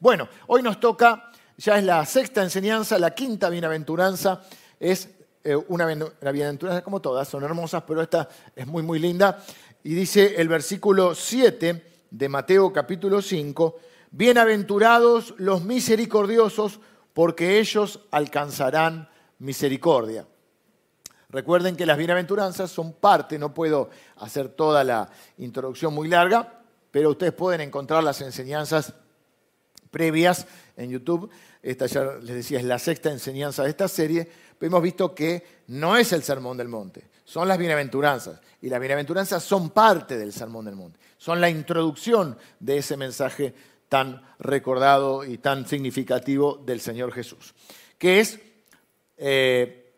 Bueno, hoy nos toca, ya es la sexta enseñanza, la quinta bienaventuranza, es eh, una bienaventuranza como todas, son hermosas, pero esta es muy, muy linda. Y dice el versículo 7 de Mateo capítulo 5, bienaventurados los misericordiosos, porque ellos alcanzarán misericordia. Recuerden que las bienaventuranzas son parte, no puedo hacer toda la introducción muy larga, pero ustedes pueden encontrar las enseñanzas previas en YouTube. Esta ya les decía es la sexta enseñanza de esta serie, pero hemos visto que no es el sermón del monte, son las bienaventuranzas. Y las bienaventuranzas son parte del sermón del monte, son la introducción de ese mensaje tan recordado y tan significativo del Señor Jesús, que es eh,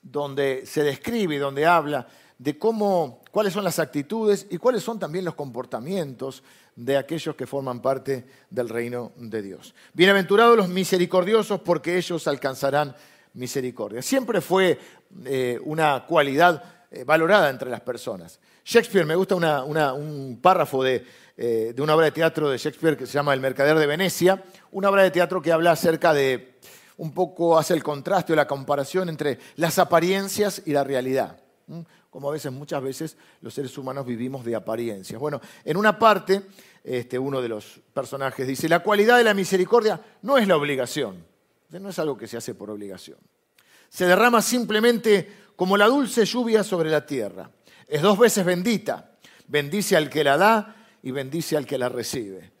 donde se describe y donde habla de cómo, cuáles son las actitudes y cuáles son también los comportamientos de aquellos que forman parte del reino de Dios. Bienaventurados los misericordiosos porque ellos alcanzarán misericordia. Siempre fue eh, una cualidad eh, valorada entre las personas. Shakespeare, me gusta un párrafo de, eh, de una obra de teatro de Shakespeare que se llama El Mercader de Venecia, una obra de teatro que habla acerca de un poco hace el contraste o la comparación entre las apariencias y la realidad. Como a veces, muchas veces, los seres humanos vivimos de apariencias. Bueno, en una parte, este, uno de los personajes dice, la cualidad de la misericordia no es la obligación, no es algo que se hace por obligación. Se derrama simplemente como la dulce lluvia sobre la tierra. Es dos veces bendita. Bendice al que la da y bendice al que la recibe.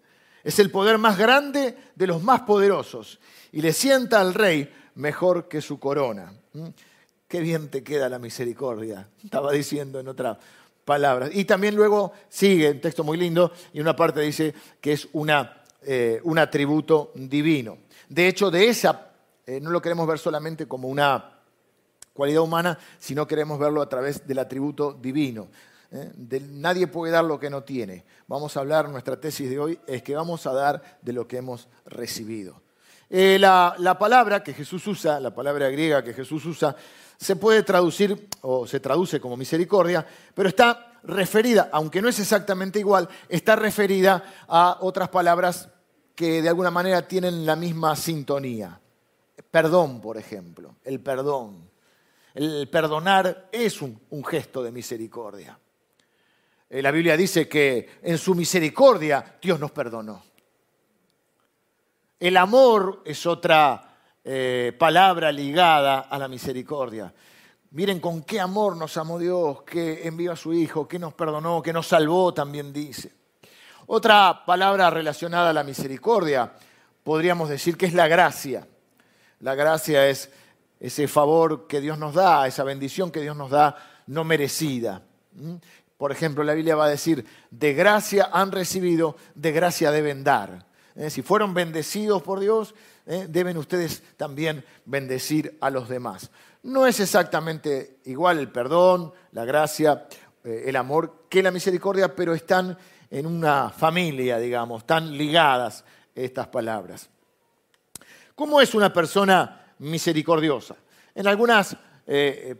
Es el poder más grande de los más poderosos y le sienta al rey mejor que su corona. Qué bien te queda la misericordia, estaba diciendo en otra palabra. Y también luego sigue, un texto muy lindo, y una parte dice que es una, eh, un atributo divino. De hecho, de esa eh, no lo queremos ver solamente como una cualidad humana, sino queremos verlo a través del atributo divino. ¿eh? nadie puede dar lo que no tiene. Vamos a hablar, nuestra tesis de hoy es que vamos a dar de lo que hemos recibido. Eh, la, palabra que Jesús usa, la palabra griega que Jesús usa, se puede traducir o se traduce como misericordia, pero está referida, aunque no es exactamente igual, está referida a otras palabras que de alguna manera tienen la misma sintonía. Perdón, por ejemplo, el perdón. El perdonar es un, gesto de misericordia. Eh, la Biblia dice que en su misericordia Dios nos perdonó. El amor es otra eh, palabra ligada a la misericordia. Miren con qué amor nos amó Dios, que envió a su Hijo, que nos perdonó, que nos salvó, también dice. Otra palabra relacionada a la misericordia, podríamos decir que es la gracia. La gracia es ese favor que Dios nos da, esa bendición que Dios nos da no merecida. ¿Mm? Por ejemplo, la Biblia va a decir, de gracia han recibido, de gracia deben dar. si fueron bendecidos por Dios, ¿eh? deben ustedes también bendecir a los demás. No es exactamente igual el perdón, la gracia, eh, el amor que la misericordia, pero están en una familia, digamos, están ligadas estas palabras. ¿Cómo es una persona misericordiosa? En algunas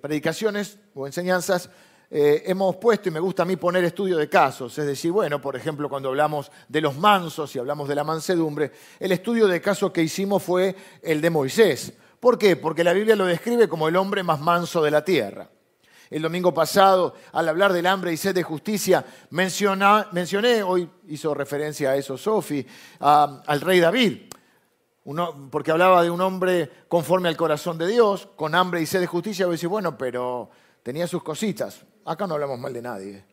predicaciones o enseñanzas eh, hemos puesto, y me gusta a mí poner estudio de casos, es decir, bueno, por ejemplo, cuando hablamos de los mansos y hablamos de la mansedumbre, el estudio de caso que hicimos fue el de Moisés. ¿Por qué? Porque la Biblia lo describe como el hombre más manso de la tierra. El domingo pasado, al hablar del hambre y sed de justicia, mencioné, hoy hizo referencia a eso Sofi, al rey David, porque hablaba de un hombre conforme al corazón de Dios, con hambre y sed de justicia, y decir, bueno, pero tenía sus cositas. Acá no hablamos mal de nadie.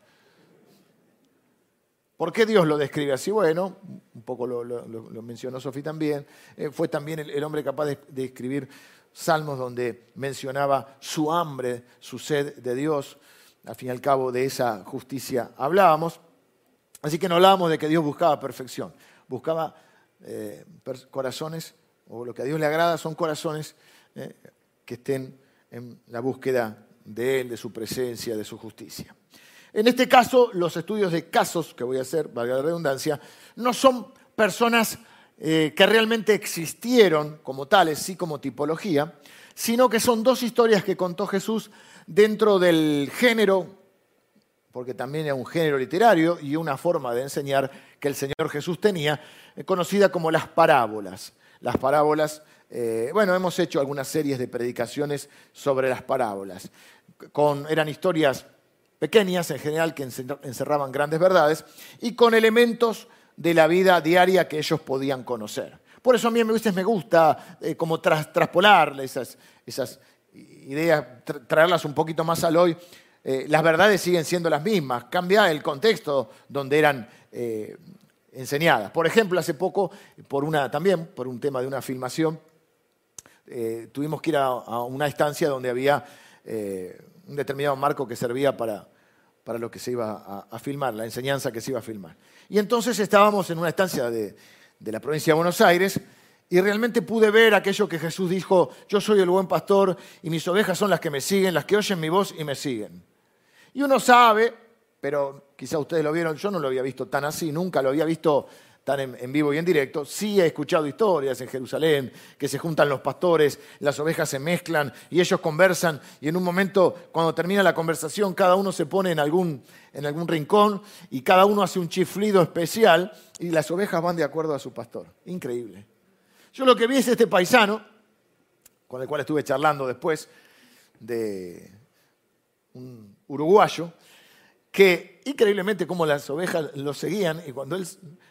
¿Por qué Dios lo describe así? Bueno, un poco lo, mencionó Sofía también. Eh, fue también el, hombre capaz de, escribir salmos donde mencionaba su hambre, su sed de Dios. Al fin y al cabo de esa justicia hablábamos. Así que no hablábamos de que Dios buscaba perfección. Buscaba eh, corazones, o lo que a Dios le agrada son corazones eh, que estén en la búsqueda de Él, de su presencia, de su justicia. En este caso, los estudios de casos que voy a hacer, valga la redundancia, no son personas eh, que realmente existieron como tales, sí como tipología, sino que son dos historias que contó Jesús dentro del género, porque también es un género literario y una forma de enseñar que el Señor Jesús tenía, eh, conocida como las parábolas. Las parábolas, eh, bueno, hemos hecho algunas series de predicaciones sobre las parábolas. Eran historias pequeñas en general que encerraban grandes verdades y con elementos de la vida diaria que ellos podían conocer. Por eso a mí me gusta eh, como traspolar esas, esas ideas, traerlas un poquito más al hoy. Eh, las verdades siguen siendo las mismas, cambia el contexto donde eran eh, enseñadas. Por ejemplo, hace poco, por una, también por un tema de una filmación, tuvimos que ir a, una estancia donde había un determinado marco que servía para, para lo que se iba a, filmar, la enseñanza que se iba a filmar. Y entonces estábamos en una estancia de, la provincia de Buenos Aires y realmente pude ver aquello que Jesús dijo, yo soy el buen pastor y mis ovejas son las que me siguen, las que oyen mi voz y me siguen. Y uno sabe, pero quizá ustedes lo vieron, yo no lo había visto tan así, nunca lo había visto están en, vivo y en directo, sí he escuchado historias en Jerusalén, que se juntan los pastores, las ovejas se mezclan y ellos conversan y en un momento, cuando termina la conversación, cada uno se pone en algún, en algún rincón y cada uno hace un chiflido especial y las ovejas van de acuerdo a su pastor. Increíble. Yo lo que vi es este paisano, con el cual estuve charlando después, de un uruguayo, que increíblemente como las ovejas lo seguían y cuando él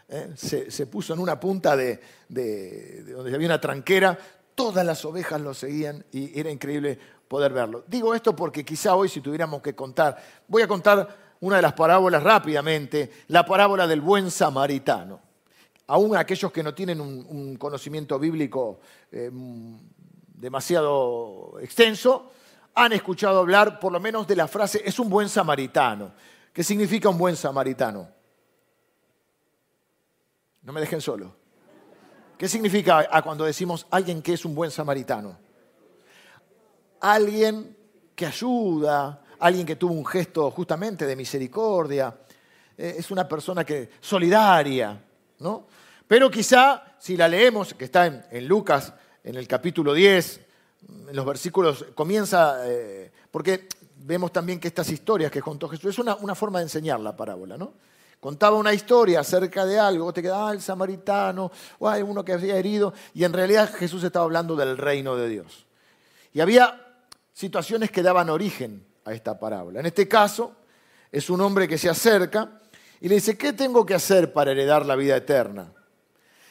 eh, se, puso en una punta de, donde había una tranquera, todas las ovejas lo seguían y era increíble poder verlo. Digo esto porque quizá hoy si tuviéramos que contar, voy a contar una de las parábolas rápidamente, la parábola del buen samaritano. Aún aquellos que no tienen un, conocimiento bíblico eh, demasiado extenso, han escuchado hablar por lo menos de la frase es un buen samaritano. ¿Qué significa un buen samaritano? No me dejen solo. ¿Qué significa cuando decimos alguien que es un buen samaritano? Alguien que ayuda, alguien que tuvo un gesto justamente de misericordia, eh, es una persona que solidaria, ¿no? Pero quizá si la leemos, que está en, Lucas, en el capítulo 10, en los versículos, comienza, eh, porque vemos también que estas historias que contó Jesús, es una, forma de enseñar la parábola, ¿no? Contaba una historia acerca de algo, te quedaba ah, el samaritano, o hay uno que había herido, y en realidad Jesús estaba hablando del reino de Dios. Y había situaciones que daban origen a esta parábola. En este caso, es un hombre que se acerca y le dice, ¿qué tengo que hacer para heredar la vida eterna?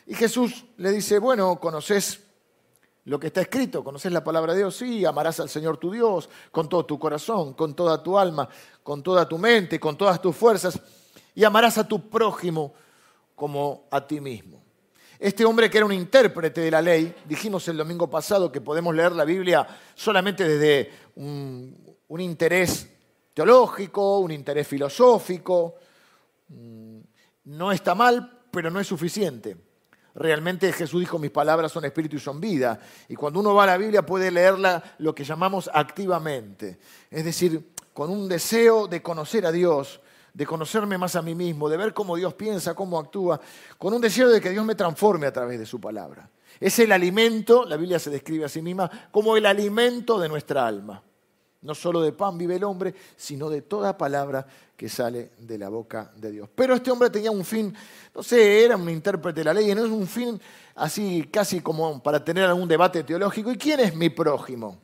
Y Jesús le dice, bueno, conoces lo que está escrito, conoces la palabra de Dios, sí, amarás al Señor tu Dios con todo tu corazón, con toda tu alma, con toda tu mente, con todas tus fuerzas, y amarás a tu prójimo como a ti mismo. Este hombre que era un intérprete de la ley, dijimos el domingo pasado que podemos leer la Biblia solamente desde un, un interés teológico, un interés filosófico, mm, no está mal, pero no es suficiente realmente Jesús dijo, mis palabras son espíritu y son vida. Y cuando uno va a la Biblia puede leerla lo que llamamos activamente, es decir, con un deseo de conocer a Dios, de conocerme más a mí mismo, de ver cómo Dios piensa, cómo actúa, con un deseo de que Dios me transforme a través de su palabra. Es el alimento, la Biblia se describe a sí misma, como el alimento de nuestra alma. No solo de pan vive el hombre, sino de toda palabra que sale de la boca de Dios. Pero este hombre tenía un fin, no sé, era un intérprete de la ley, no es un fin así casi como para tener algún debate teológico. ¿Y quién es mi prójimo?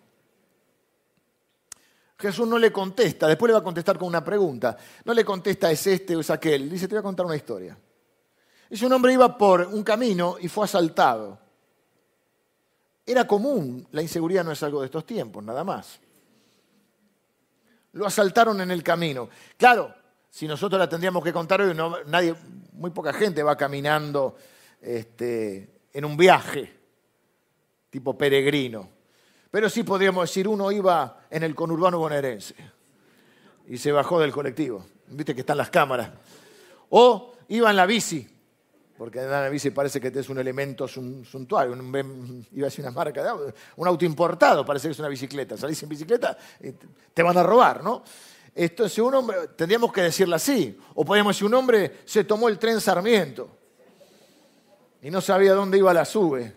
Jesús no le contesta, después le va a contestar con una pregunta. No le contesta es este o es aquel, dice te voy a contar una historia. Es un hombre iba por un camino y fue asaltado. Era común, la inseguridad no es algo de estos tiempos, nada más lo asaltaron en el camino. Claro, si nosotros la tendríamos que contar hoy, nadie, muy poca gente va caminando este, en un viaje tipo peregrino. Pero sí podríamos decir, uno iba en el conurbano bonaerense y se bajó del colectivo. Viste que están las cámaras. O iba en la bici porque en bici parece que es un elemento suntuario, un, iba a una marca de auto, un auto importado, parece que es una bicicleta. Salís en bicicleta, te van a robar, ¿no? Entonces, un hombre, tendríamos que decirlo así, o podríamos decir, un hombre se tomó el tren Sarmiento y no sabía dónde iba la sube.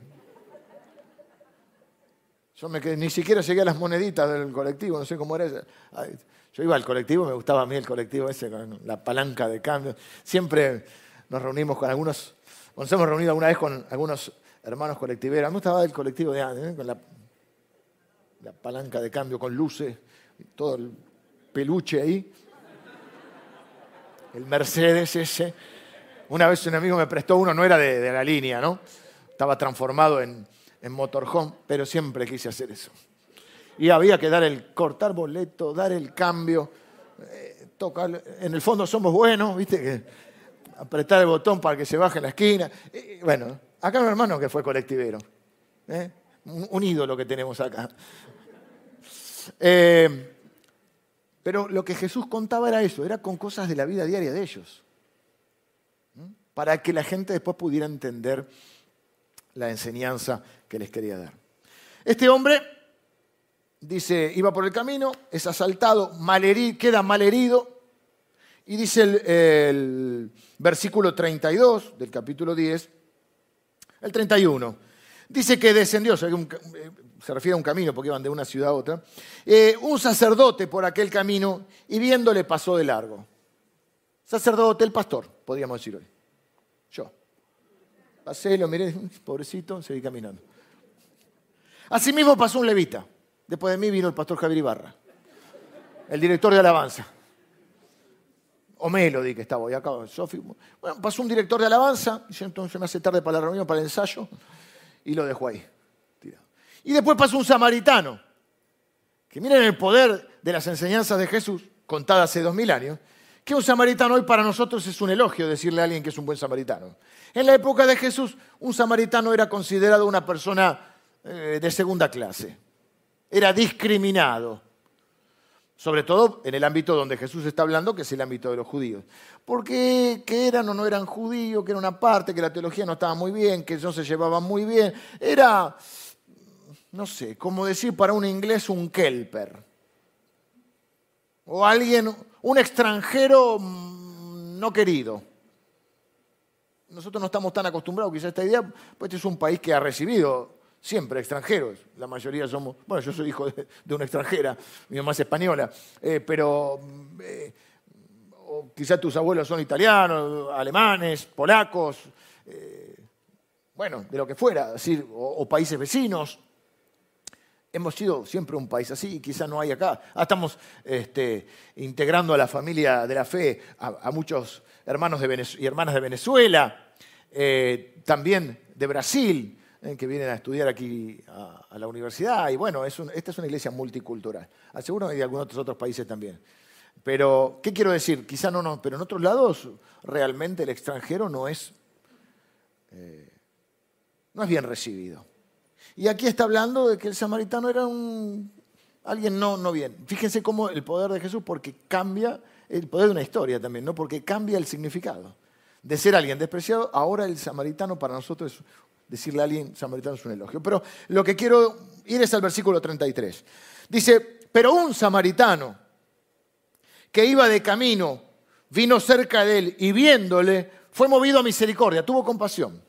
Yo me ni siquiera llegué a las moneditas del colectivo, no sé cómo era. Yo iba al colectivo, me gustaba a mí el colectivo ese con la palanca de cambio. Siempre nos reunimos con algunos, nos hemos reunido alguna vez con algunos hermanos colectiveros. Me gustaba el colectivo de antes, ¿eh? con la, la palanca de cambio, con luces, todo el peluche ahí. El Mercedes ese. Una vez un amigo me prestó uno, no era de, la línea, ¿no? Estaba transformado en, en motorhome, pero siempre quise hacer eso. Y había que dar el, cortar boleto, dar el cambio, eh, tocar. En el fondo somos buenos, ¿viste? Que apretar el botón para que se baje en la esquina. bueno, acá un hermano que fue colectivero. ¿eh? Un, ídolo que tenemos acá. Eh, pero lo que Jesús contaba era eso, era con cosas de la vida diaria de ellos. Para que la gente después pudiera entender la enseñanza que les quería dar. Este hombre, dice, iba por el camino, es asaltado, queda mal herido, y dice el, versículo 32 del capítulo 10, el 31, dice que descendió, se refiere a un camino porque iban de una ciudad a otra, eh, un sacerdote por aquel camino y viéndole pasó de largo. Sacerdote, el pastor, podríamos decir hoy. Yo. Pasé, lo miré, pobrecito, seguí caminando. Asimismo pasó un levita. Después de mí vino el pastor Javier Ibarra, el director de alabanza. O Melody, que estaba hoy acá. Bueno, pasó un director de alabanza, y entonces me hace tarde para la reunión, para el ensayo, y lo dejó ahí. Y después pasó un samaritano, que miren el poder de las enseñanzas de Jesús, contadas hace dos mil años, que un samaritano hoy para nosotros es un elogio decirle a alguien que es un buen samaritano. En la época de Jesús, un samaritano era considerado una persona eh, de segunda clase, era discriminado sobre todo en el ámbito donde Jesús está hablando, que es el ámbito de los judíos. Porque que eran o no eran judíos, que era una parte, que la teología no estaba muy bien, que no se llevaban muy bien. Era, no sé, como decir para un inglés un kelper. O alguien, un extranjero mm, no querido. Nosotros no estamos tan acostumbrados quizá a esta idea, pues este es un país que ha recibido siempre extranjeros, la mayoría somos, bueno, yo soy hijo de, una extranjera, mi mamá es española, eh, pero eh, quizás tus abuelos son italianos, alemanes, polacos, eh, bueno, de lo que fuera, decir, o, países vecinos. Hemos sido siempre un país así, quizás no hay acá. Ah, estamos este, integrando a la familia de la fe a, muchos hermanos y hermanas de Venezuela, también de Brasil, eh, que vienen a estudiar aquí a, la universidad. Y bueno, esta es una iglesia multicultural. Seguro hay de algunos otros países también. Pero, ¿qué quiero decir? Quizá no, no, pero en otros lados realmente el extranjero no es, eh, no es bien recibido. Y aquí está hablando de que el samaritano era un, alguien no, no bien. Fíjense cómo el poder de Jesús, porque cambia el poder de una historia también, ¿no? porque cambia el significado. De ser alguien despreciado, ahora el samaritano para nosotros es decirle a alguien samaritano es un elogio. Pero lo que quiero ir es al versículo 33. Dice, pero un samaritano que iba de camino vino cerca de él y viéndole fue movido a misericordia, tuvo compasión.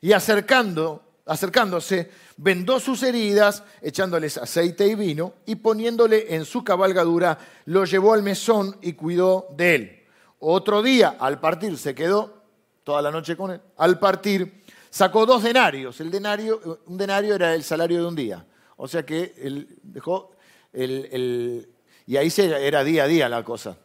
Y acercando, acercándose, vendó sus heridas, echándoles aceite y vino, y poniéndole en su cabalgadura, lo llevó al mesón y cuidó de él. Otro día, al partir, se quedó toda la noche con él. Al partir, sacó dos denarios. El denario, un denario era el salario de un día. O sea que él dejó el, y ahí era día a día la cosa.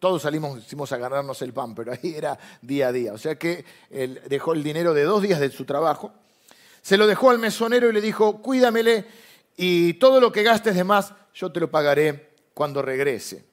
Todos salimos, hicimos a ganarnos el pan, pero ahí era día a día. O sea que él dejó el dinero de dos días de su trabajo, se lo dejó al mesonero y le dijo, cuídamele y todo lo que gastes de más, yo te lo pagaré cuando regrese.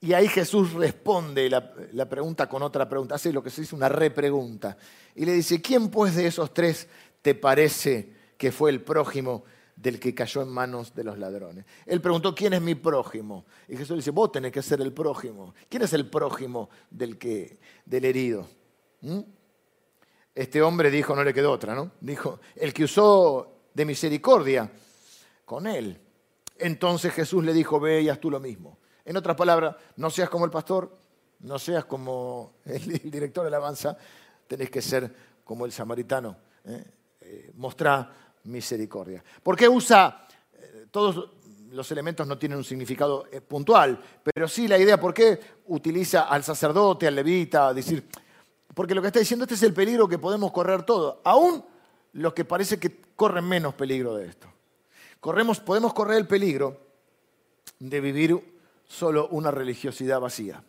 Y ahí Jesús responde la, pregunta con otra pregunta, hace lo que se dice una repregunta. Y le dice, ¿quién pues de esos tres te parece que fue el prójimo del que cayó en manos de los ladrones? Él preguntó, ¿quién es mi prójimo? Y Jesús le dice, vos tenés que ser el prójimo. ¿Quién es el prójimo del, que, del herido? ¿Mm? Este hombre dijo, no le quedó otra, ¿no? Dijo, el que usó de misericordia con él. Entonces Jesús le dijo, ve y haz tú lo mismo. En otras palabras, no seas como el pastor, no seas como el director de la alabanza, tenés que ser como el samaritano. ¿eh? eh misericordia. ¿Por qué usa eh, todos los elementos no tienen un significado eh, puntual, pero sí la idea, ¿por qué utiliza al sacerdote, al levita, decir, porque lo que está diciendo este es el peligro que podemos correr todos, aún los que parece que corren menos peligro de esto. Corremos, podemos correr el peligro de vivir solo una religiosidad vacía.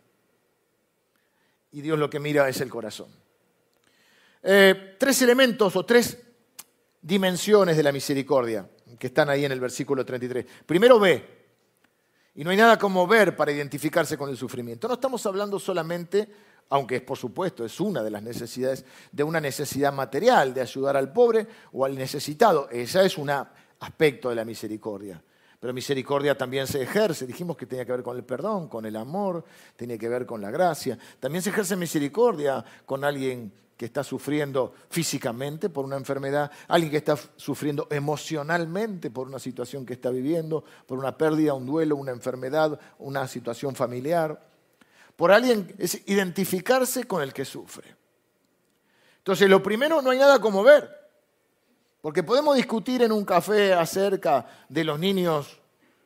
Y Dios lo que mira es el corazón. Eh, tres elementos o tres dimensiones de la misericordia que están ahí en el versículo 33. Primero ve, y no hay nada como ver para identificarse con el sufrimiento. No estamos hablando solamente, aunque es por supuesto, es una de las necesidades, de una necesidad material, de ayudar al pobre o al necesitado. Ese es un aspecto de la misericordia. Pero misericordia también se ejerce, dijimos que tenía que ver con el perdón, con el amor, tiene que ver con la gracia. También se ejerce misericordia con alguien que está sufriendo físicamente por una enfermedad, alguien que está sufriendo emocionalmente por una situación que está viviendo, por una pérdida, un duelo, una enfermedad, una situación familiar. Por alguien es identificarse con el que sufre. Entonces, lo primero no hay nada como ver, porque podemos discutir en un café acerca de los niños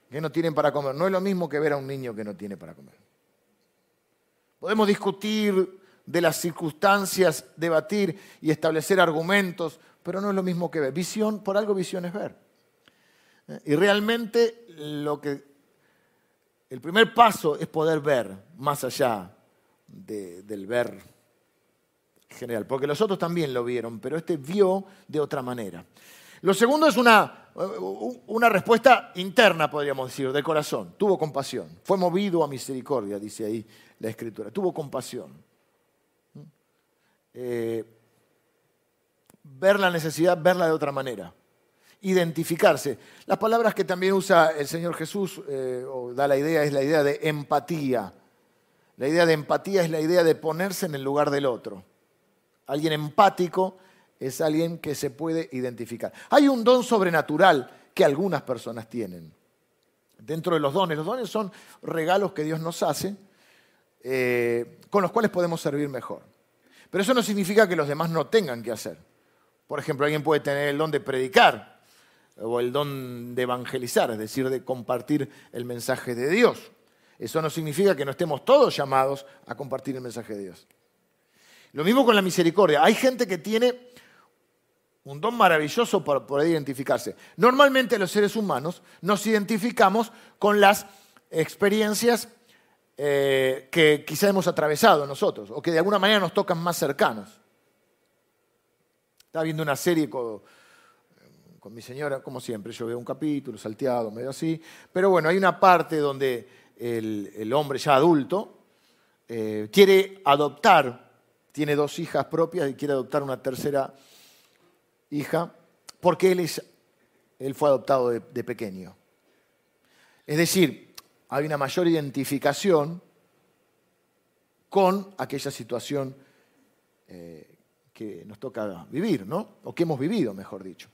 que no tienen para comer. No es lo mismo que ver a un niño que no tiene para comer. Podemos discutir de las circunstancias, debatir y establecer argumentos, pero no es lo mismo que ver. Visión, por algo visión es ver. ¿Eh? Y realmente lo que el primer paso es poder ver más allá del ver general, porque los otros también lo vieron, pero este vio de otra manera. Lo segundo es una, una respuesta interna, podríamos decir, de corazón. Tuvo compasión, fue movido a misericordia, dice ahí la escritura. Tuvo compasión. Eh, ver la necesidad, verla de otra manera. Identificarse. Las palabras que también usa el Señor Jesús, eh, o da la idea, es la idea de empatía. La idea de empatía es la idea de ponerse en el lugar del otro. Alguien empático es alguien que se puede identificar. Hay un don sobrenatural que algunas personas tienen. Dentro de los dones, los dones son regalos que Dios nos hace, eh, con los cuales podemos servir mejor. Pero eso no significa que los demás no tengan que hacer. Por ejemplo, alguien puede tener el don de predicar o el don de evangelizar, es decir, de compartir el mensaje de Dios. Eso no significa que no estemos todos llamados a compartir el mensaje de Dios. Lo mismo con la misericordia. Hay gente que tiene un don maravilloso para identificarse. Normalmente los seres humanos nos identificamos con las experiencias eh, que quizá hemos atravesado nosotros o que de alguna manera nos tocan más cercanos. Estaba viendo una serie con, mi señora, como siempre, yo veo un capítulo salteado, medio así, pero bueno, hay una parte donde el, hombre ya adulto eh, quiere adoptar, tiene dos hijas propias y quiere adoptar una tercera hija, porque él, es, él fue adoptado de pequeño. Es decir, hay una mayor identificación con aquella situación eh, que nos toca vivir, ¿no? O que hemos vivido, mejor dicho.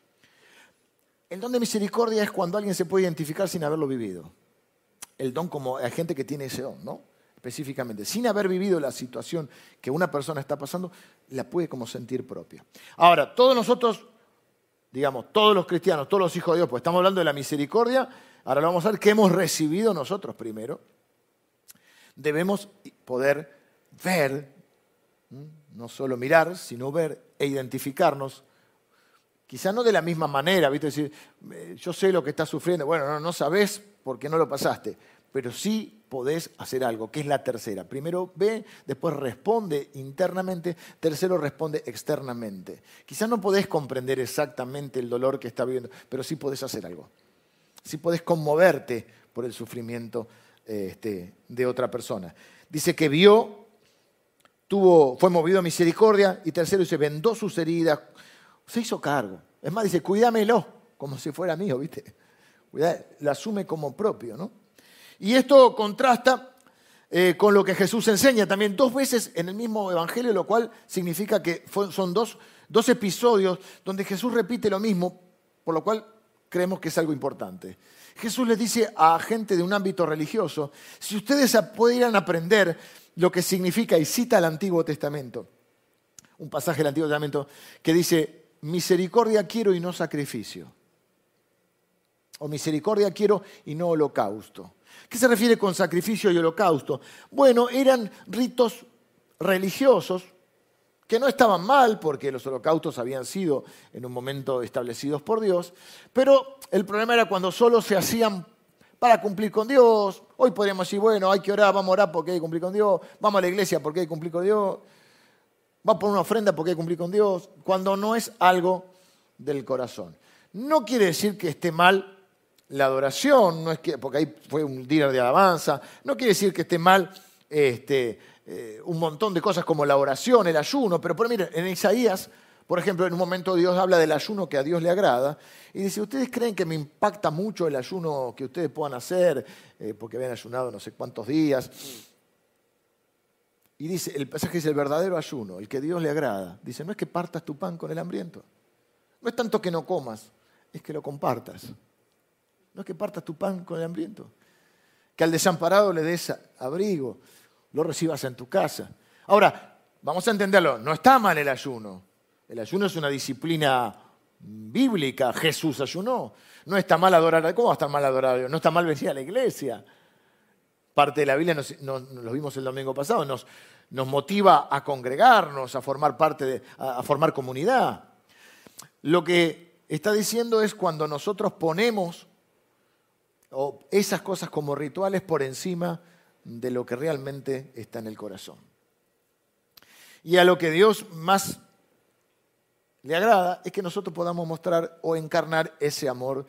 El don de misericordia es cuando alguien se puede identificar sin haberlo vivido. El don como hay gente que tiene ese don, ¿no? Específicamente, sin haber vivido la situación que una persona está pasando, la puede como sentir propia. Ahora, todos nosotros, digamos, todos los cristianos, todos los hijos de Dios, pues estamos hablando de la misericordia, Ahora vamos a ver qué hemos recibido nosotros primero. Debemos poder ver, no solo mirar, sino ver e identificarnos. Quizá no de la misma manera, ¿viste? Decir, yo sé lo que estás sufriendo. Bueno, no, no sabes porque no lo pasaste, pero sí podés hacer algo, que es la tercera. Primero ve, después responde internamente, tercero responde externamente. Quizá no podés comprender exactamente el dolor que está viviendo, pero sí podés hacer algo si podés conmoverte por el sufrimiento este, de otra persona. Dice que vio, tuvo, fue movido a misericordia, y tercero dice, vendó sus heridas, se hizo cargo. Es más, dice, cuídamelo, como si fuera mío, ¿viste? lo asume como propio, ¿no? Y esto contrasta eh, con lo que Jesús enseña también dos veces en el mismo Evangelio, lo cual significa que son dos, dos episodios donde Jesús repite lo mismo, por lo cual creemos que es algo importante. Jesús les dice a gente de un ámbito religioso, si ustedes pudieran aprender lo que significa, y cita el Antiguo Testamento, un pasaje del Antiguo Testamento que dice, misericordia quiero y no sacrificio. O misericordia quiero y no holocausto. ¿Qué se refiere con sacrificio y holocausto? Bueno, eran ritos religiosos que no estaban mal porque los holocaustos habían sido en un momento establecidos por Dios, pero el problema era cuando solo se hacían para cumplir con Dios. Hoy podríamos decir, bueno, hay que orar, vamos a orar porque hay que cumplir con Dios, vamos a la iglesia porque hay que cumplir con Dios, vamos a poner una ofrenda porque hay que cumplir con Dios, cuando no es algo del corazón. No quiere decir que esté mal la adoración, no es que, porque ahí fue un día de alabanza, no quiere decir que esté mal este, eh, un montón de cosas como la oración, el ayuno, pero por miren, en Isaías, por ejemplo, en un momento Dios habla del ayuno que a Dios le agrada y dice, ¿ustedes creen que me impacta mucho el ayuno que ustedes puedan hacer eh, porque habían ayunado no sé cuántos días? Y dice, el pasaje dice, el verdadero ayuno, el que Dios le agrada, dice, no es que partas tu pan con el hambriento, no es tanto que no comas, es que lo compartas. No que partas tu pan con el hambriento, que al desamparado le des abrigo, lo recibas en tu casa. Ahora, vamos a entenderlo, no está mal el ayuno. El ayuno es una disciplina bíblica, Jesús ayunó. No está mal adorar, ¿cómo va a estar mal adorar a Dios? No está mal venir a la iglesia. Parte de la Biblia, nos, lo vimos el domingo pasado, nos, nos, motiva a congregarnos, a formar parte, de, a formar comunidad. Lo que está diciendo es cuando nosotros ponemos esas cosas como rituales por encima de lo que realmente está en el corazón. Y a lo que Dios más le agrada es que nosotros podamos mostrar o encarnar ese amor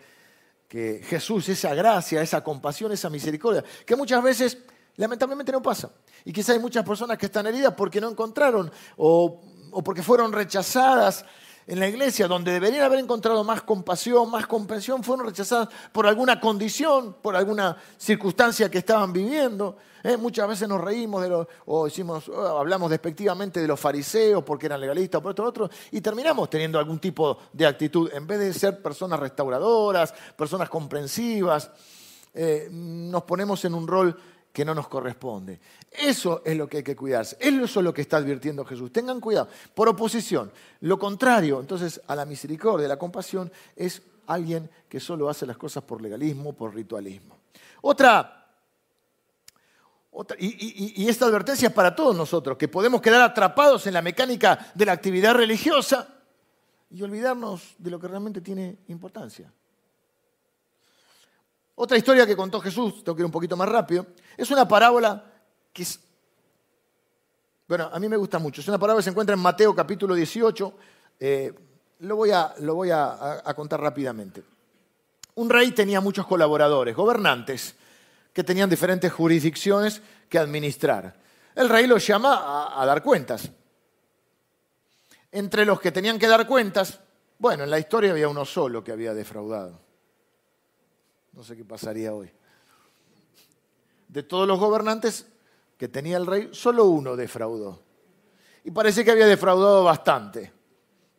que Jesús, esa gracia, esa compasión, esa misericordia, que muchas veces lamentablemente no pasa. Y quizá hay muchas personas que están heridas porque no encontraron o, o porque fueron rechazadas en la iglesia, donde deberían haber encontrado más compasión, más comprensión, fueron rechazadas por alguna condición, por alguna circunstancia que estaban viviendo. ¿eh? Muchas veces nos reímos de los, o decimos, oh, hablamos despectivamente de los fariseos porque eran legalistas o por esto otro, y terminamos teniendo algún tipo de actitud. En vez de ser personas restauradoras, personas comprensivas, eh, nos ponemos en un rol que no nos corresponde. Eso es lo que hay que cuidarse. Eso es lo que está advirtiendo Jesús. Tengan cuidado. Por oposición. Lo contrario, entonces, a la misericordia, a la compasión, es alguien que solo hace las cosas por legalismo, por ritualismo. Otra, otra y, y esta advertencia es para todos nosotros, que podemos quedar atrapados en la mecánica de la actividad religiosa y olvidarnos de lo que realmente tiene importancia. Otra historia que contó Jesús, tengo que ir un poquito más rápido, es una parábola que es, bueno, a mí me gusta mucho. Es una parábola que se encuentra en Mateo capítulo 18. Eh, lo voy, a, lo voy a, contar rápidamente. Un rey tenía muchos colaboradores, gobernantes, que tenían diferentes jurisdicciones que administrar. El rey los llama a dar cuentas. Entre los que tenían que dar cuentas, bueno, en la historia había uno solo que había defraudado. No sé qué pasaría hoy. De todos los gobernantes que tenía el rey, solo uno defraudó. Y parece que había defraudado bastante.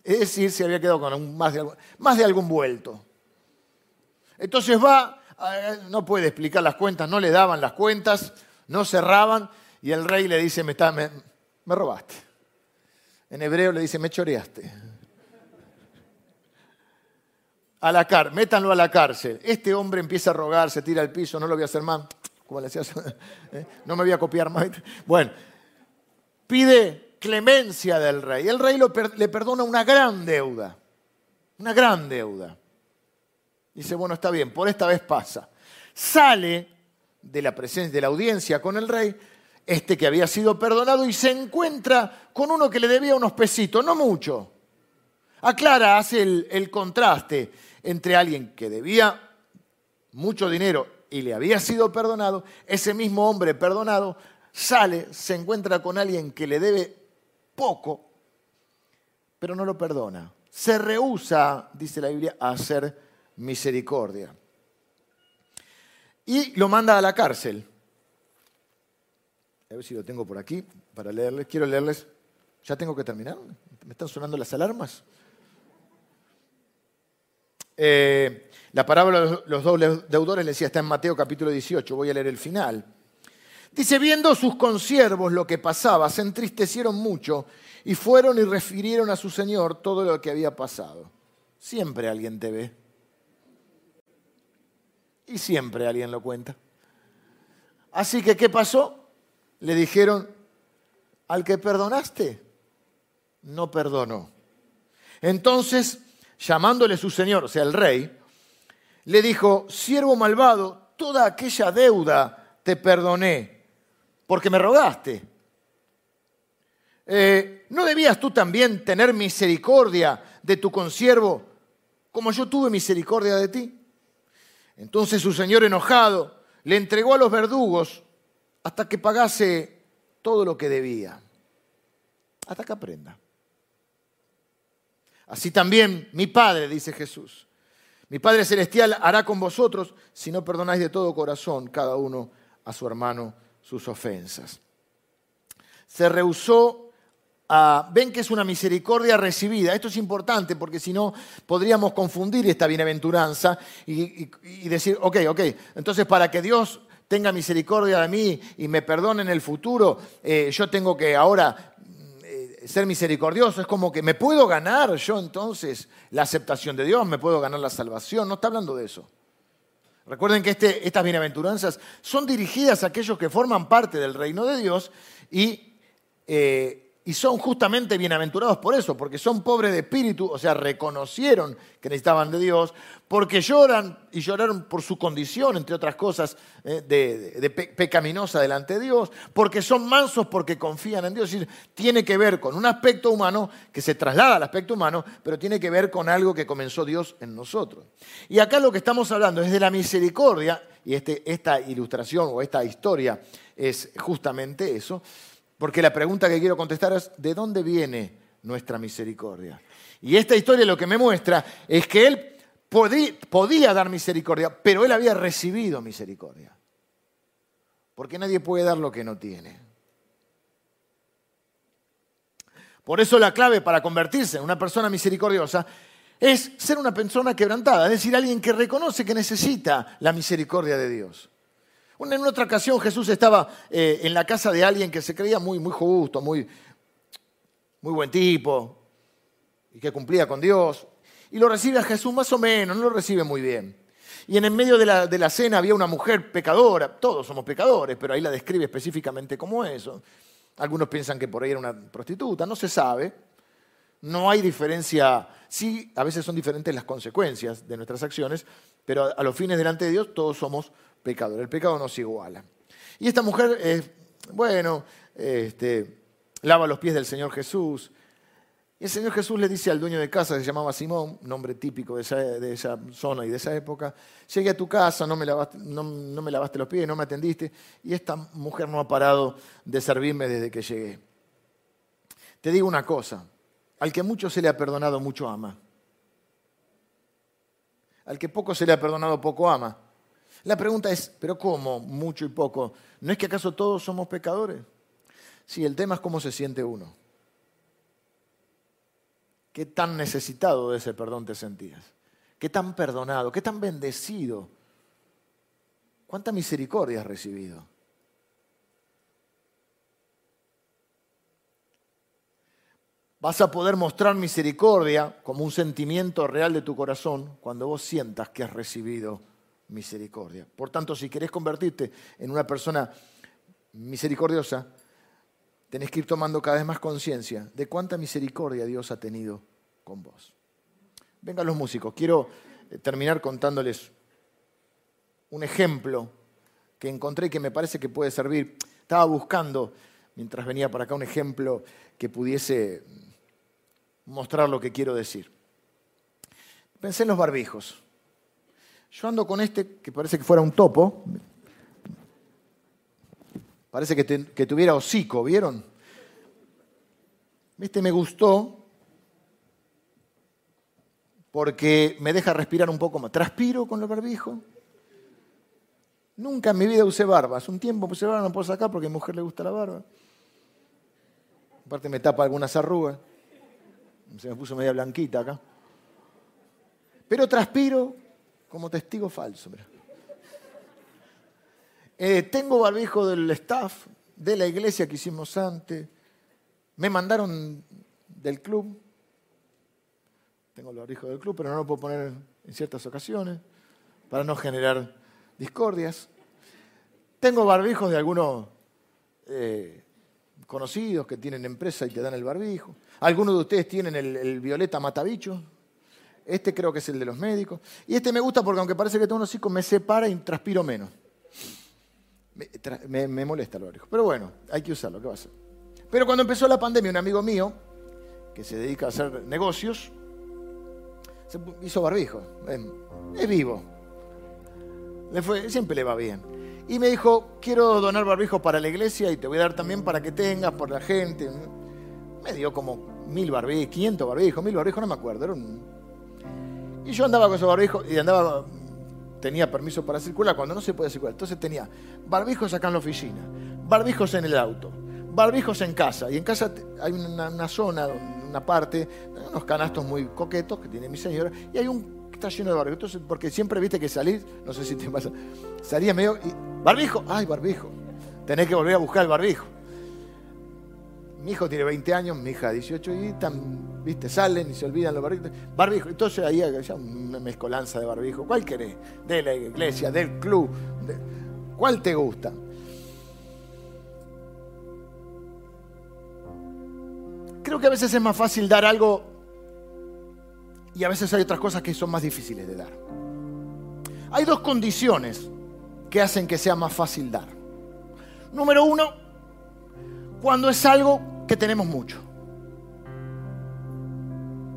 Es decir, se había quedado con más, de, algún vuelto. Entonces va, no puede explicar las cuentas, no le daban las cuentas, no cerraban, y el rey le dice, me, me, me robaste. En hebreo le dice, me choreaste a la cárcel, métanlo a la cárcel. Este hombre empieza a rogar, se tira al piso, no lo voy a hacer más, como le decías, ¿eh? no me voy a copiar más. Bueno, pide clemencia del rey. El rey le perdona una gran deuda, una gran deuda. Dice, bueno, está bien, por esta vez pasa. Sale de la presencia, de la audiencia con el rey, este que había sido perdonado, y se encuentra con uno que le debía unos pesitos, no mucho. Aclara, hace el contraste entre alguien que debía mucho dinero y le había sido perdonado, ese mismo hombre perdonado sale, se encuentra con alguien que le debe poco, pero no lo perdona. Se rehúsa, dice la Biblia, a hacer misericordia. Y lo manda a la cárcel. A ver si lo tengo por aquí para leerles. Quiero leerles. ¿Ya tengo que terminar? ¿Me están sonando las alarmas? Eh, la parábola de los dobles deudores, le decía, está en Mateo capítulo 18, voy a leer el final. Dice, viendo sus consiervos lo que pasaba, se entristecieron mucho y fueron y refirieron a su señor todo lo que había pasado. Siempre alguien te ve. Y siempre alguien lo cuenta. Así que, ¿qué pasó? Le dijeron, al que perdonaste, no perdonó. Entonces, llamándole su señor, o sea, el rey, le dijo, siervo malvado, toda aquella deuda te perdoné, porque me rogaste. Eh, ¿No debías tú también tener misericordia de tu consiervo, como yo tuve misericordia de ti? Entonces su señor enojado le entregó a los verdugos hasta que pagase todo lo que debía, hasta que aprenda. Así también mi Padre, dice Jesús, mi Padre Celestial hará con vosotros si no perdonáis de todo corazón cada uno a su hermano sus ofensas. Se rehusó a... Ven que es una misericordia recibida. Esto es importante porque si no podríamos confundir esta bienaventuranza y, decir, ok, ok, entonces para que Dios tenga misericordia de mí y me perdone en el futuro, eh, yo tengo que ahora ser misericordioso, es como que me puedo ganar yo entonces la aceptación de Dios, me puedo ganar la salvación, no está hablando de eso. Recuerden que este, estas bienaventuranzas son dirigidas a aquellos que forman parte del reino de Dios y eh, y son justamente bienaventurados por eso, porque son pobres de espíritu, o sea, reconocieron que necesitaban de Dios, porque lloran y lloraron por su condición, entre otras cosas, eh, de, pecaminosa delante de Dios, porque son mansos porque confían en Dios. Es decir, tiene que ver con un aspecto humano que se traslada al aspecto humano, pero tiene que ver con algo que comenzó Dios en nosotros. Y acá lo que estamos hablando es de la misericordia, y este, esta ilustración o esta historia es justamente eso porque la pregunta que quiero contestar es, ¿de dónde viene nuestra misericordia? Y esta historia lo que me muestra es que él podía, dar misericordia, pero él había recibido misericordia. Porque nadie puede dar lo que no tiene. Por eso la clave para convertirse en una persona misericordiosa es ser una persona quebrantada, es decir, alguien que reconoce que necesita la misericordia de Dios. En otra ocasión Jesús estaba eh, en la casa de alguien que se creía muy, muy justo, muy, muy buen tipo y que cumplía con Dios. Y lo recibe a Jesús más o menos, no lo recibe muy bien. Y en el medio de la, de la cena había una mujer pecadora, todos somos pecadores, pero ahí la describe específicamente como eso. Algunos piensan que por ahí era una prostituta, no se sabe. No hay diferencia, sí, a veces son diferentes las consecuencias de nuestras acciones, pero a los fines delante de Dios todos somos pecador. El pecado nos iguala. Y esta mujer, bueno, este, lava los pies del Señor Jesús. Y el Señor Jesús le dice al dueño de casa, que se llamaba Simón, nombre típico de esa, zona y de esa época, llegué a tu casa, no me, lavaste, no me lavaste los pies, no me atendiste, y esta mujer no ha parado de servirme desde que llegué. Te digo una cosa, al que mucho se le ha perdonado, mucho ama. Al que poco se le ha perdonado, poco ama. La pregunta es, ¿pero cómo? Mucho y poco. ¿No es que acaso todos somos pecadores? Sí, el tema es cómo se siente uno. ¿Qué tan necesitado de ese perdón te sentías? ¿Qué tan perdonado? ¿Qué tan bendecido? ¿Cuánta misericordia has recibido? Vas a poder mostrar misericordia como un sentimiento real de tu corazón cuando vos sientas que has recibido misericordia. Por tanto, si querés convertirte en una persona misericordiosa, tenés que ir tomando cada vez más conciencia de cuánta misericordia Dios ha tenido con vos. Vengan los músicos, quiero eh, terminar contándoles un ejemplo que encontré y que me parece que puede servir. Estaba buscando, mientras venía para acá, un ejemplo que pudiese mostrar lo que quiero decir. Pensé en los barbijos. Yo ando con este que parece que fuera un topo. Parece que, tuviera hocico, ¿vieron? Este me gustó porque me deja respirar un poco más. Transpiro con los barbijos. Nunca en mi vida usé barba. Hace un tiempo puse barba, no puedo sacar porque a mi mujer le gusta la barba. Aparte me tapa algunas arrugas. Se me puso media blanquita acá. Pero transpiro como testigo falso. Eh, tengo barbijo del staff de la iglesia que hicimos antes. Me mandaron del club. Tengo el barbijo del club, pero no lo puedo poner en ciertas ocasiones para no generar discordias. Tengo barbijos de algunos, eh, conocidos que tienen empresa y te dan el barbijo. Algunos de ustedes tienen el, el violeta matabicho. Este creo que es el de los médicos. Y este me gusta porque aunque parece que tengo un hocico, me separa y transpiro menos. Me, molesta el barbijo. Pero bueno, hay que usarlo, ¿qué va a hacer? Pero cuando empezó la pandemia, un amigo mío, que se dedica a hacer negocios, se hizo barbijo. Es, vivo. Le fue, siempre le va bien. Y me dijo, quiero donar barbijo para la iglesia y te voy a dar también para que tengas por la gente. Me dio como mil barbijos, 500 barbijos, mil barbijos, no me acuerdo. Y yo andaba con esos barbijos y andaba, tenía permiso para circular cuando no se puede circular. Entonces tenía barbijos acá en la oficina, barbijos en el auto, barbijos en casa. Y en casa hay una, zona, una parte, unos canastos muy coquetos que tiene mi señora, y hay un está lleno de barbijos. Entonces, porque siempre viste que salís, no sé si te pasa, salía medio y barbijo, ay, barbijo. Tenés que volver a buscar el barbijo. Mi hijo tiene 20 años, mi hija 18 y tan, viste, salen y se olvidan los barbijos. Barbijo, entonces ahí hay una mezcolanza de barbijo. ¿Cuál querés? De la iglesia, del club. ¿Cuál te gusta? Creo que a veces es más fácil dar algo y a veces hay otras cosas que son más difíciles de dar. Hay dos condiciones que hacen que sea más fácil dar. Número uno, cuando es algo tenemos mucho.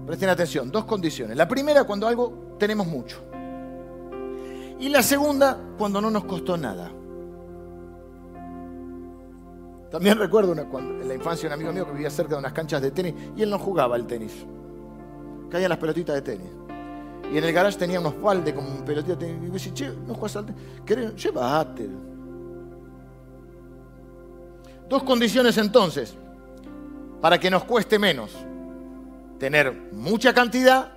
Presten atención, dos condiciones. La primera, cuando algo tenemos mucho. Y la segunda, cuando no nos costó nada. También recuerdo en la infancia un amigo mío que vivía cerca de unas canchas de tenis y él no jugaba al tenis. Caían las pelotitas de tenis. Y en el garage tenía unos baldes con pelotitas de tenis. Y me decía, che, no juegas al tenis. Llévate. Dos condiciones entonces para que nos cueste menos. Tener mucha cantidad,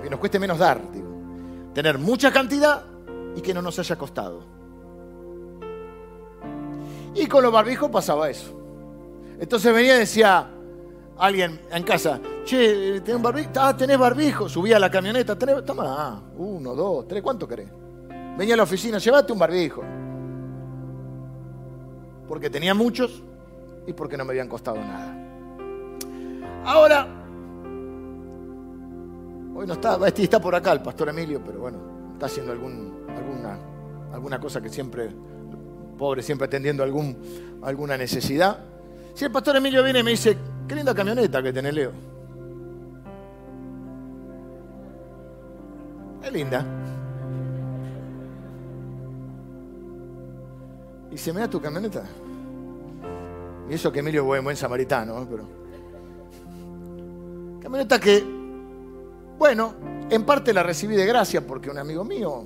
que nos cueste menos dar, digo. Tener mucha cantidad y que no nos haya costado. Y con los barbijos pasaba eso. Entonces venía y decía alguien en casa, che, ¿tenés barbijo? Ah, tenés barbijo. Subía a la camioneta, tenés, toma, uno, dos, tres, ¿cuánto querés? Venía a la oficina, llévate un barbijo. Porque tenía muchos y porque no me habían costado nada. Ahora, hoy no está, está por acá el pastor Emilio, pero bueno, está haciendo alguna, alguna cosa que siempre pobre, siempre atendiendo algún, alguna necesidad. Si el pastor Emilio viene y me dice, qué linda camioneta que tenés, Leo. Es linda. Y se me da tu camioneta. Y eso que Emilio es buen, buen samaritano, pero. Camioneta que, bueno, en parte la recibí de gracia porque un amigo mío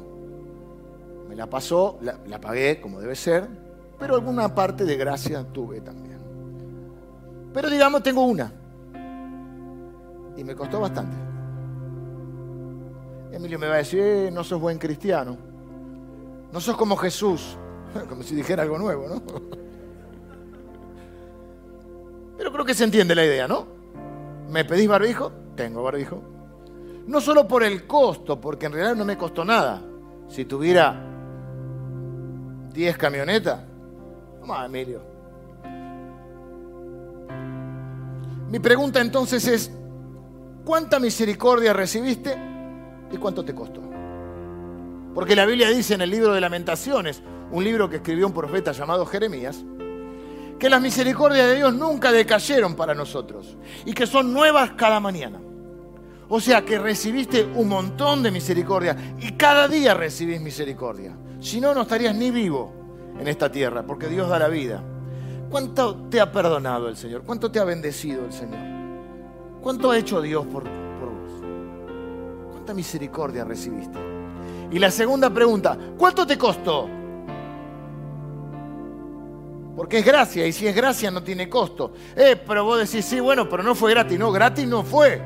me la pasó, la, pagué como debe ser, pero alguna parte de gracia tuve también. Pero digamos, tengo una. Y me costó bastante. Emilio me va a decir, eh, no sos buen cristiano. No sos como Jesús. Como si dijera algo nuevo, ¿no? Pero creo que se entiende la idea, ¿no? ¿Me pedís barbijo? Tengo barbijo. No solo por el costo, porque en realidad no me costó nada. Si tuviera 10 camionetas. Vamos, Emilio. Mi pregunta entonces es, ¿cuánta misericordia recibiste y cuánto te costó? Porque la Biblia dice en el libro de lamentaciones, un libro que escribió un profeta llamado Jeremías, que las misericordias de Dios nunca decayeron para nosotros y que son nuevas cada mañana. O sea que recibiste un montón de misericordia y cada día recibís misericordia. Si no, no estarías ni vivo en esta tierra, porque Dios da la vida. ¿Cuánto te ha perdonado el Señor? ¿Cuánto te ha bendecido el Señor? ¿Cuánto ha hecho Dios por, por vos? ¿Cuánta misericordia recibiste? Y la segunda pregunta, ¿cuánto te costó? Porque es gracia, y si es gracia no tiene costo. Eh, pero vos decís, sí, bueno, pero no fue gratis. No, gratis no fue.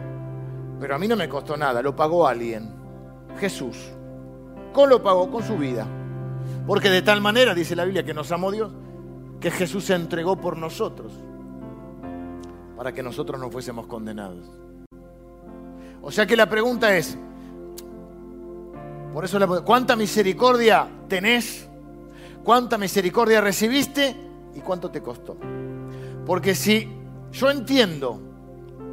Pero a mí no me costó nada, lo pagó alguien. Jesús. ¿Cómo lo pagó? Con su vida. Porque de tal manera, dice la Biblia, que nos amó Dios, que Jesús se entregó por nosotros, para que nosotros no fuésemos condenados. O sea que la pregunta es, por eso, ¿cuánta misericordia tenés? ¿Cuánta misericordia recibiste? ¿Y cuánto te costó? Porque si yo entiendo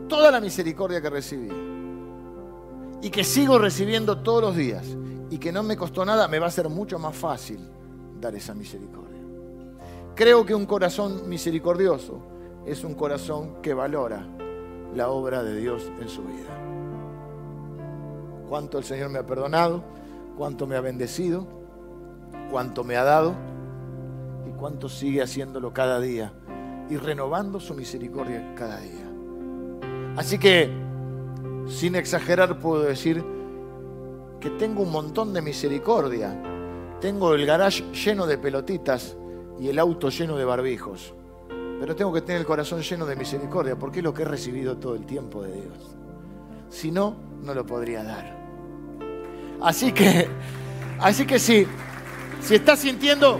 toda la misericordia que recibí y que sigo recibiendo todos los días y que no me costó nada, me va a ser mucho más fácil dar esa misericordia. Creo que un corazón misericordioso es un corazón que valora la obra de Dios en su vida. Cuánto el Señor me ha perdonado, cuánto me ha bendecido, cuánto me ha dado cuánto sigue haciéndolo cada día y renovando su misericordia cada día. Así que, sin exagerar, puedo decir que tengo un montón de misericordia. Tengo el garage lleno de pelotitas y el auto lleno de barbijos. Pero tengo que tener el corazón lleno de misericordia, porque es lo que he recibido todo el tiempo de Dios. Si no, no lo podría dar. Así que, así que sí, si estás sintiendo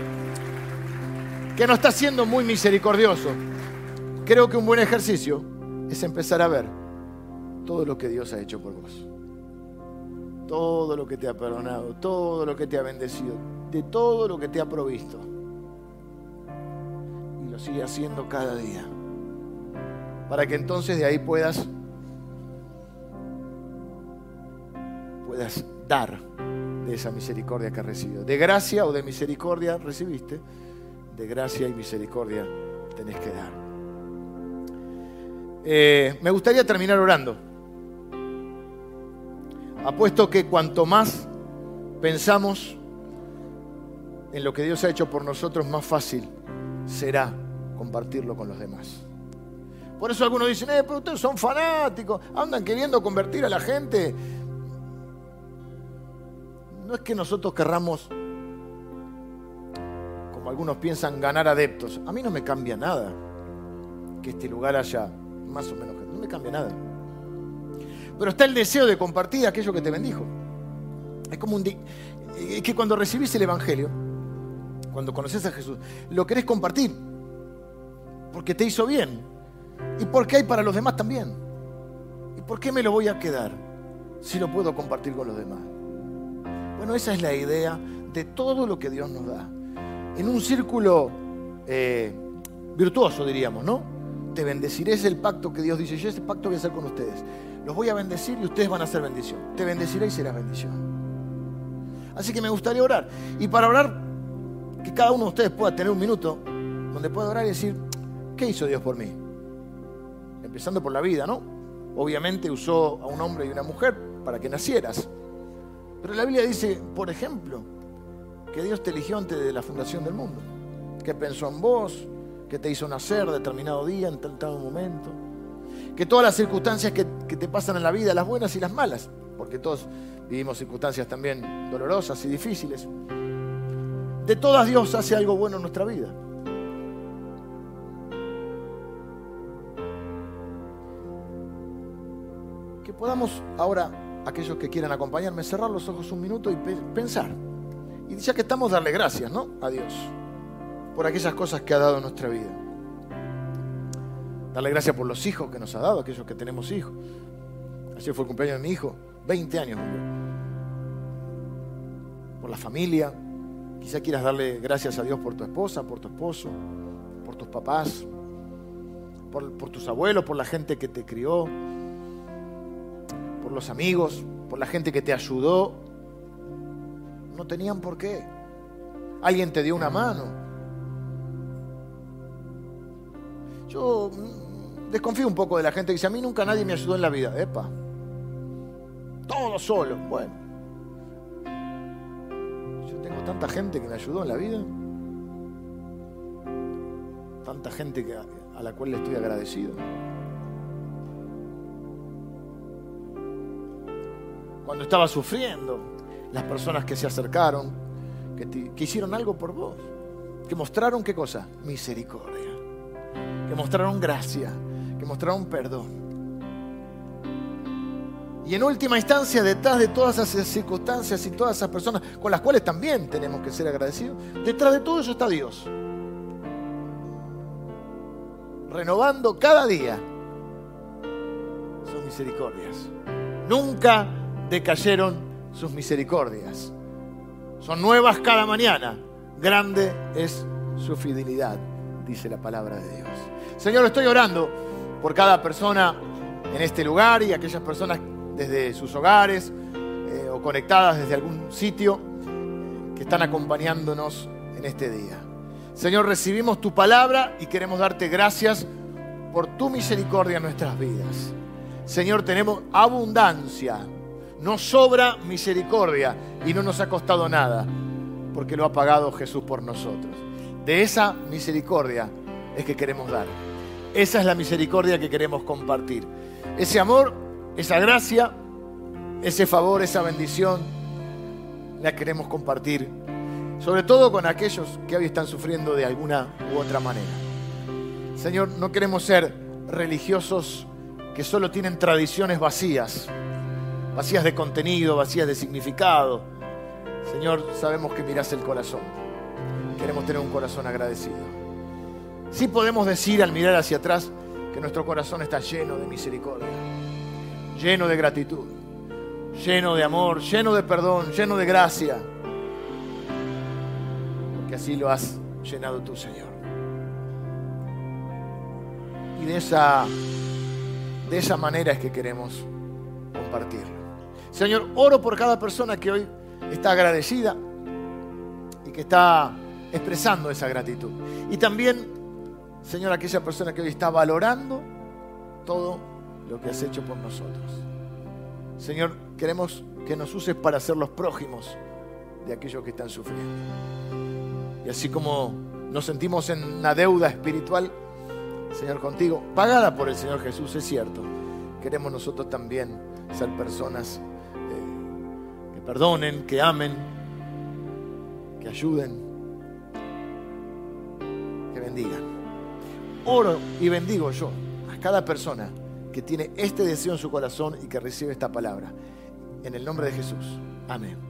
que no estás siendo muy misericordioso, creo que un buen ejercicio es empezar a ver todo lo que Dios ha hecho por vos. Todo lo que te ha perdonado, todo lo que te ha bendecido, de todo lo que te ha provisto. Y lo sigue haciendo cada día. Para que entonces de ahí puedas puedas dar de esa misericordia que has recibido. De gracia o de misericordia recibiste, de gracia y misericordia tenés que dar. Eh, me gustaría terminar orando. Apuesto que cuanto más pensamos en lo que Dios ha hecho por nosotros, más fácil será compartirlo con los demás. Por eso algunos dicen, eh, pero ustedes son fanáticos, andan queriendo convertir a la gente. No es que nosotros querramos algunos piensan ganar adeptos. A mí no me cambia nada que este lugar haya más o menos No me cambia nada. Pero está el deseo de compartir aquello que te bendijo. Es como un... Es que cuando recibís el Evangelio, cuando conoces a Jesús, lo querés compartir. Porque te hizo bien. Y porque hay para los demás también. ¿Y por qué me lo voy a quedar si lo puedo compartir con los demás? Bueno, esa es la idea de todo lo que Dios nos da en un círculo eh, virtuoso, diríamos, ¿no? Te bendeciré, es el pacto que Dios dice, yo ese pacto voy a hacer con ustedes. Los voy a bendecir y ustedes van a hacer bendición. Te bendeciré y serás bendición. Así que me gustaría orar. Y para orar, que cada uno de ustedes pueda tener un minuto donde pueda orar y decir, ¿qué hizo Dios por mí? Empezando por la vida, ¿no? Obviamente usó a un hombre y una mujer para que nacieras. Pero la Biblia dice, por ejemplo, que Dios te eligió antes de la fundación del mundo, que pensó en vos, que te hizo nacer determinado día, en determinado momento, que todas las circunstancias que, que te pasan en la vida, las buenas y las malas, porque todos vivimos circunstancias también dolorosas y difíciles, de todas Dios hace algo bueno en nuestra vida. Que podamos ahora, aquellos que quieran acompañarme, cerrar los ojos un minuto y pensar. Y ya que estamos, darle gracias, ¿no? A Dios por aquellas cosas que ha dado en nuestra vida. Darle gracias por los hijos que nos ha dado, aquellos que tenemos hijos. Así fue el cumpleaños de mi hijo, 20 años. Por la familia. Quizá quieras darle gracias a Dios por tu esposa, por tu esposo, por tus papás, por tus abuelos, por la gente que te crió, por los amigos, por la gente que te ayudó no tenían por qué. Alguien te dio una mano. Yo desconfío un poco de la gente que dice, a mí nunca nadie me ayudó en la vida. Epa. Todo solo. Bueno. Yo tengo tanta gente que me ayudó en la vida. Tanta gente que, a la cual le estoy agradecido. Cuando estaba sufriendo, las personas que se acercaron, que, hicieron algo por vos, que mostraron qué cosa? Misericordia, que mostraron gracia, que mostraron perdón. Y en última instancia, detrás de todas esas circunstancias y todas esas personas con las cuales también tenemos que ser agradecidos, detrás de todo eso está Dios. Renovando cada día sus misericordias. Nunca decayeron sus misericordias. Son nuevas cada mañana. Grande es su fidelidad, dice la palabra de Dios. Señor, estoy orando por cada persona en este lugar y aquellas personas desde sus hogares eh, o conectadas desde algún sitio que están acompañándonos en este día. Señor, recibimos tu palabra y queremos darte gracias por tu misericordia en nuestras vidas. Señor, tenemos abundancia, no sobra misericordia y no nos ha costado nada, porque lo ha pagado Jesús por nosotros. De esa misericordia es que queremos dar. Esa es la misericordia que queremos compartir. Ese amor, esa gracia, ese favor, esa bendición, la queremos compartir. Sobre todo con aquellos que hoy están sufriendo de alguna u otra manera. Señor, no queremos ser religiosos que solo tienen tradiciones vacías, vacías de contenido, vacías de significado. Señor, sabemos que mirás el corazón. Queremos tener un corazón agradecido. Sí podemos decir al mirar hacia atrás que nuestro corazón está lleno de misericordia, lleno de gratitud, lleno de amor, lleno de perdón, lleno de gracia. Porque así lo has llenado tú, Señor. Y de esa, de esa manera es que queremos compartirlo. Señor, oro por cada persona que hoy está agradecida y que está expresando esa gratitud. Y también, Señor, aquella persona que hoy está valorando todo lo que has hecho por nosotros. Señor, queremos que nos uses para ser los prójimos de aquellos que están sufriendo. Y así como nos sentimos en una deuda espiritual, Señor, contigo, pagada por el Señor Jesús, es cierto, queremos nosotros también ser personas perdonen, que amen, que ayuden, que bendigan. Oro y bendigo yo a cada persona que tiene este deseo en su corazón y que recibe esta palabra. En el nombre de Jesús. Amén.